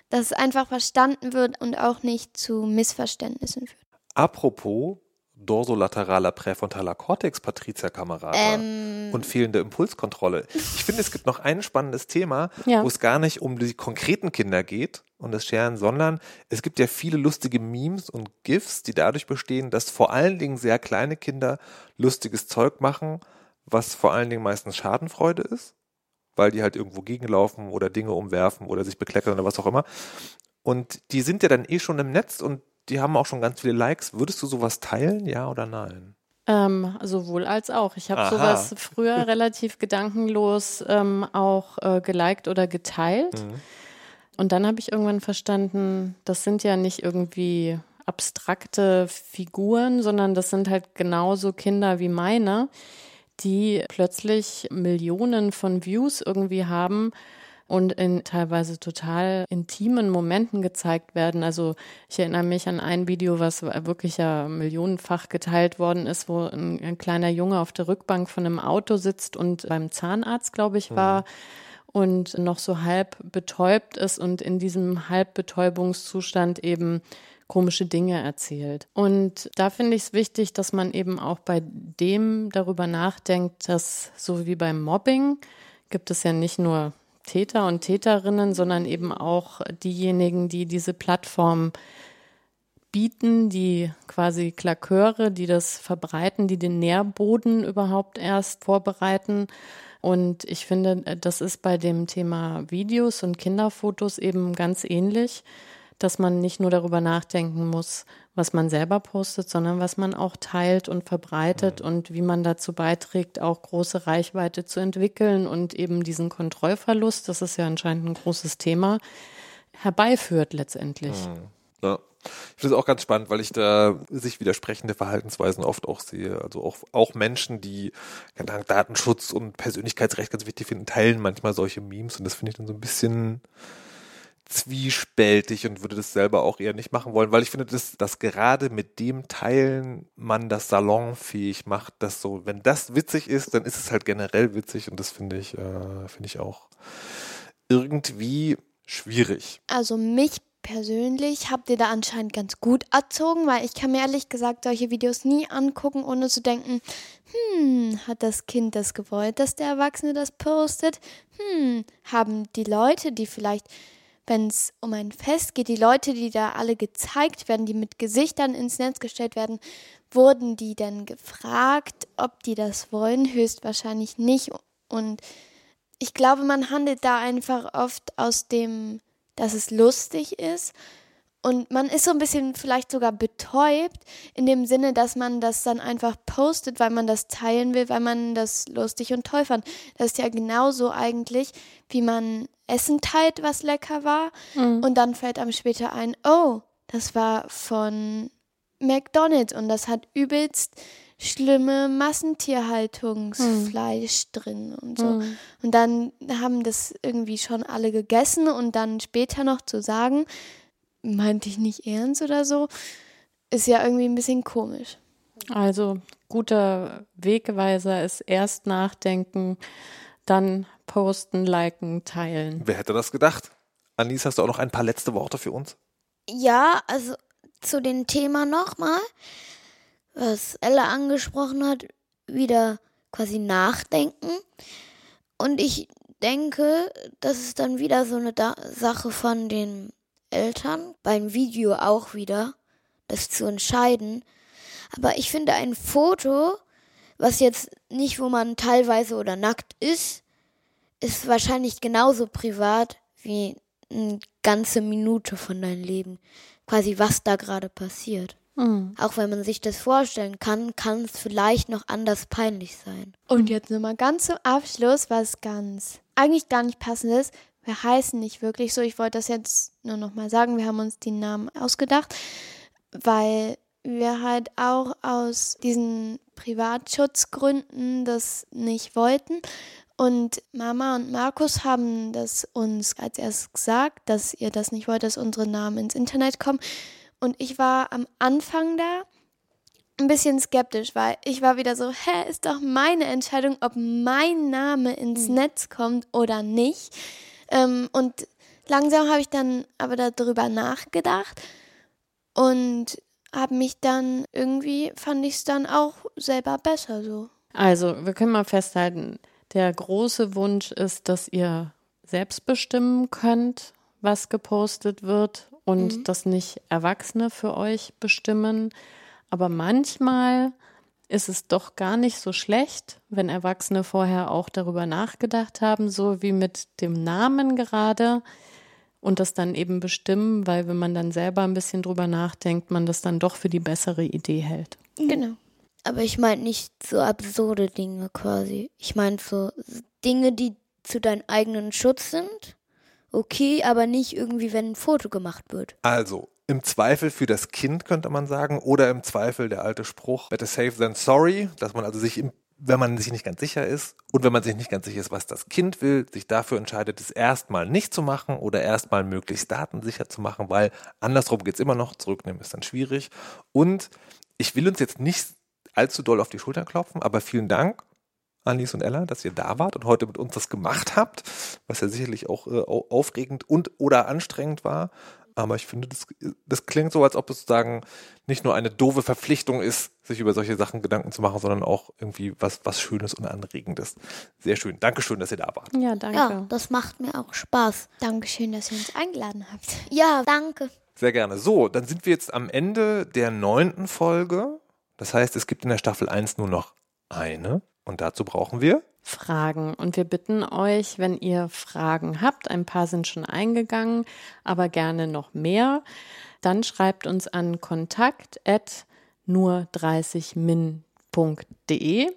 dass es einfach verstanden wird und auch nicht zu Missverständnissen führt. Apropos dorsolateraler präfrontaler Kortex, Patricia Kamerata, Ähm. und fehlende Impulskontrolle. Ich finde, es gibt noch ein spannendes Thema, Ja. wo es gar nicht um die konkreten Kinder geht und das Scheren, sondern es gibt ja viele lustige Memes und GIFs, die dadurch bestehen, dass vor allen Dingen sehr kleine Kinder lustiges Zeug machen, was vor allen Dingen meistens Schadenfreude ist, weil die halt irgendwo gegenlaufen oder Dinge umwerfen oder sich bekleckern oder was auch immer. Und die sind ja dann eh schon im Netz und die haben auch schon ganz viele Likes. Würdest du sowas teilen, ja oder nein? Ähm, sowohl als auch. Ich habe sowas früher *laughs* relativ gedankenlos ähm, auch äh, geliked oder geteilt. Und dann habe ich irgendwann verstanden, das sind ja nicht irgendwie abstrakte Figuren, sondern das sind halt genauso Kinder wie meine, die plötzlich Millionen von Views irgendwie haben und in teilweise total intimen Momenten gezeigt werden. Also ich erinnere mich an ein Video, was wirklich ja millionenfach geteilt worden ist, wo ein, ein kleiner Junge auf der Rückbank von einem Auto sitzt und beim Zahnarzt, glaube ich, war und noch so halb betäubt ist und in diesem Halbbetäubungszustand eben komische Dinge erzählt. Und da finde ich es wichtig, dass man eben auch bei dem darüber nachdenkt, dass so wie beim Mobbing gibt es ja nicht nur Täter und Täterinnen, sondern eben auch diejenigen, die diese Plattform bieten, die quasi Klaköre, die das verbreiten, die den Nährboden überhaupt erst vorbereiten. Und ich finde, das ist bei dem Thema Videos und Kinderfotos eben ganz ähnlich, dass man nicht nur darüber nachdenken muss, was man selber postet, sondern was man auch teilt und verbreitet und wie man dazu beiträgt, auch große Reichweite zu entwickeln und eben diesen Kontrollverlust, das ist ja anscheinend ein großes Thema, herbeiführt letztendlich. Ja. Ich finde es auch ganz spannend, weil ich da sich widersprechende Verhaltensweisen oft auch sehe. Also auch, auch Menschen, die keine Ahnung, Datenschutz und Persönlichkeitsrecht ganz wichtig finden, teilen manchmal solche Memes und das finde ich dann so ein bisschen zwiespältig und würde das selber auch eher nicht machen wollen, weil ich finde, dass, dass gerade mit dem Teilen man das salonfähig macht, dass so, wenn das witzig ist, dann ist es halt generell witzig und das finde ich, äh, finde ich auch irgendwie schwierig. Also mich persönlich habt ihr da anscheinend ganz gut erzogen, weil ich kann mir ehrlich gesagt solche Videos nie angucken, ohne zu denken, hm, hat das Kind das gewollt, dass der Erwachsene das postet? Hm, haben die Leute, die vielleicht wenn es um ein Fest geht, die Leute, die da alle gezeigt werden, die mit Gesichtern ins Netz gestellt werden, wurden die denn gefragt, ob die das wollen? Höchstwahrscheinlich nicht. Und ich glaube, man handelt da einfach oft aus dem, dass es lustig ist. Und man ist so ein bisschen vielleicht sogar betäubt, in dem Sinne, dass man das dann einfach postet, weil man das teilen will, weil man das lustig und toll fand. Das ist ja genauso eigentlich, wie man Essen teilt, was lecker war. Mhm. Und dann fällt einem später ein, oh, das war von McDonald's und das hat übelst schlimme Massentierhaltungsfleisch mhm. drin und so. Mhm. Und dann haben das irgendwie schon alle gegessen und dann später noch zu sagen, meinte ich nicht ernst oder so, ist ja irgendwie ein bisschen komisch. Also guter Wegweiser ist erst nachdenken, dann posten, liken, teilen. Wer hätte das gedacht? Anis, hast du auch noch ein paar letzte Worte für uns? Ja, also zu dem Thema nochmal, was Ella angesprochen hat, wieder quasi nachdenken. Und ich denke, das ist dann wieder so eine da Sache von den Eltern, beim Video auch wieder, das zu entscheiden. Aber ich finde ein Foto, was jetzt nicht, wo man teilweise oder nackt ist, ist wahrscheinlich genauso privat wie eine ganze Minute von deinem Leben. Quasi, was da gerade passiert. Mhm. Auch wenn man sich das vorstellen kann, kann es vielleicht noch anders peinlich sein. Und jetzt nochmal ganz zum Abschluss, was ganz eigentlich gar nicht passend ist wir heißen nicht wirklich so. Ich wollte das jetzt nur nochmal sagen. Wir haben uns die Namen ausgedacht, weil wir halt auch aus diesen Privatschutzgründen das nicht wollten. Und Mama und Markus haben das uns als erstes gesagt, dass ihr das nicht wollt, dass unsere Namen ins Internet kommen. Und ich war am Anfang da ein bisschen skeptisch, weil ich war wieder so, hä, ist doch meine Entscheidung, ob mein Name ins mhm. Netz kommt oder nicht. Ähm, und langsam habe ich dann aber darüber nachgedacht und habe mich dann irgendwie, fand ich es dann auch selber besser so. Also, wir können mal festhalten, der große Wunsch ist, dass ihr selbst bestimmen könnt, was gepostet wird und mhm. dass nicht Erwachsene für euch bestimmen. Aber manchmal ist es doch gar nicht so schlecht, wenn Erwachsene vorher auch darüber nachgedacht haben, so wie mit dem Namen gerade und das dann eben bestimmen, weil wenn man dann selber ein bisschen drüber nachdenkt, man das dann doch für die bessere Idee hält. Genau. Aber ich meine nicht so absurde Dinge quasi. Ich meine so Dinge, die zu deinem eigenen Schutz sind. Okay, aber nicht irgendwie, wenn ein Foto gemacht wird. Also, im Zweifel für das Kind, könnte man sagen, oder im Zweifel der alte Spruch, better safe than sorry, dass man also sich im wenn man sich nicht ganz sicher ist und wenn man sich nicht ganz sicher ist, was das Kind will, sich dafür entscheidet, es erstmal nicht zu machen oder erstmal möglichst datensicher zu machen, weil andersrum geht's immer noch, zurücknehmen ist dann schwierig. Und ich will uns jetzt nicht allzu doll auf die Schultern klopfen, aber vielen Dank, Anis und Ella, dass ihr da wart und heute mit uns das gemacht habt, was ja sicherlich auch äh, aufregend und oder anstrengend war. Aber ich finde, das, das klingt so, als ob es sozusagen nicht nur eine doofe Verpflichtung ist, sich über solche Sachen Gedanken zu machen, sondern auch irgendwie was, was Schönes und Anregendes. Sehr schön. Dankeschön, dass ihr da wart. Ja, danke. Ja, das macht mir auch Spaß. Dankeschön, dass ihr uns eingeladen habt. Ja, danke. Sehr gerne. So, dann sind wir jetzt am Ende der neunten Folge. Das heißt, es gibt in der Staffel 1 nur noch eine. Und dazu brauchen wir Fragen. Und wir bitten euch, wenn ihr Fragen habt, ein paar sind schon eingegangen, aber gerne noch mehr, dann schreibt uns an kontakt nur 30min.de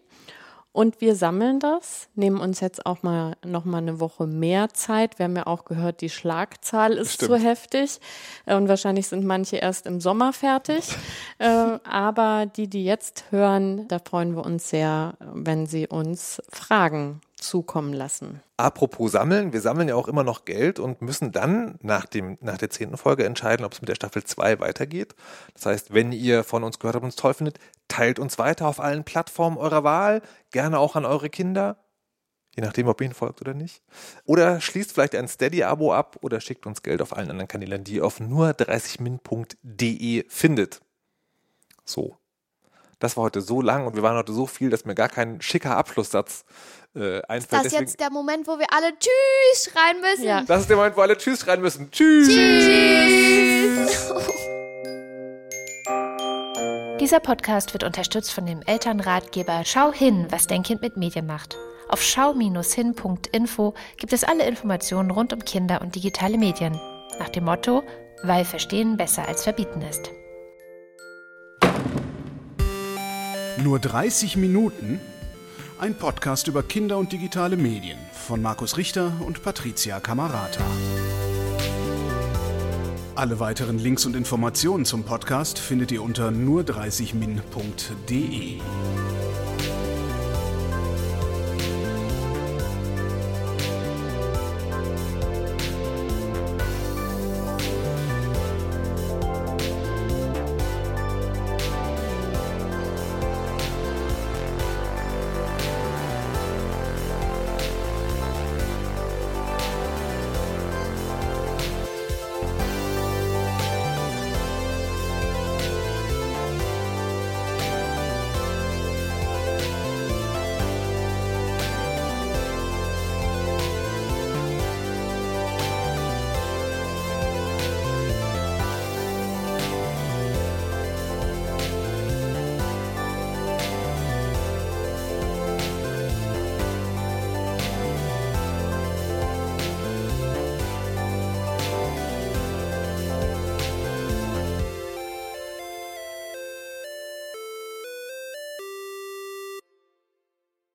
und wir sammeln das, nehmen uns jetzt auch mal noch mal eine Woche mehr Zeit. Wir haben ja auch gehört, die Schlagzahl ist Stimmt. zu heftig äh, und wahrscheinlich sind manche erst im Sommer fertig. *laughs* Äh, aber die, die jetzt hören, da freuen wir uns sehr, wenn sie uns Fragen zukommen lassen. Apropos Sammeln, wir sammeln ja auch immer noch Geld und müssen dann nach, dem, nach der zehnten Folge entscheiden, ob es mit der Staffel 2 weitergeht. Das heißt, wenn ihr von uns gehört habt und uns toll findet, teilt uns weiter auf allen Plattformen eurer Wahl, gerne auch an eure Kinder, je nachdem, ob ihr ihnen folgt oder nicht. Oder schließt vielleicht ein Steady-Abo ab oder schickt uns Geld auf allen anderen Kanälen, die ihr auf nur 30min.de findet. So. Das war heute so lang und wir waren heute so viel, dass mir gar kein schicker Abschlusssatz äh, einfällt. Das ist jetzt der Moment, wo wir alle Tschüss schreien müssen. Ja. das ist der Moment, wo alle Tschüss schreien müssen. Tschüss. *laughs* Dieser Podcast wird unterstützt von dem Elternratgeber Schau hin, was dein Kind mit Medien macht. Auf schau-hin.info gibt es alle Informationen rund um Kinder und digitale Medien. Nach dem Motto, weil Verstehen besser als Verbieten ist. Nur 30 Minuten? Ein Podcast über Kinder und digitale Medien von Markus Richter und Patricia Camarata. Alle weiteren Links und Informationen zum Podcast findet ihr unter nur30min.de.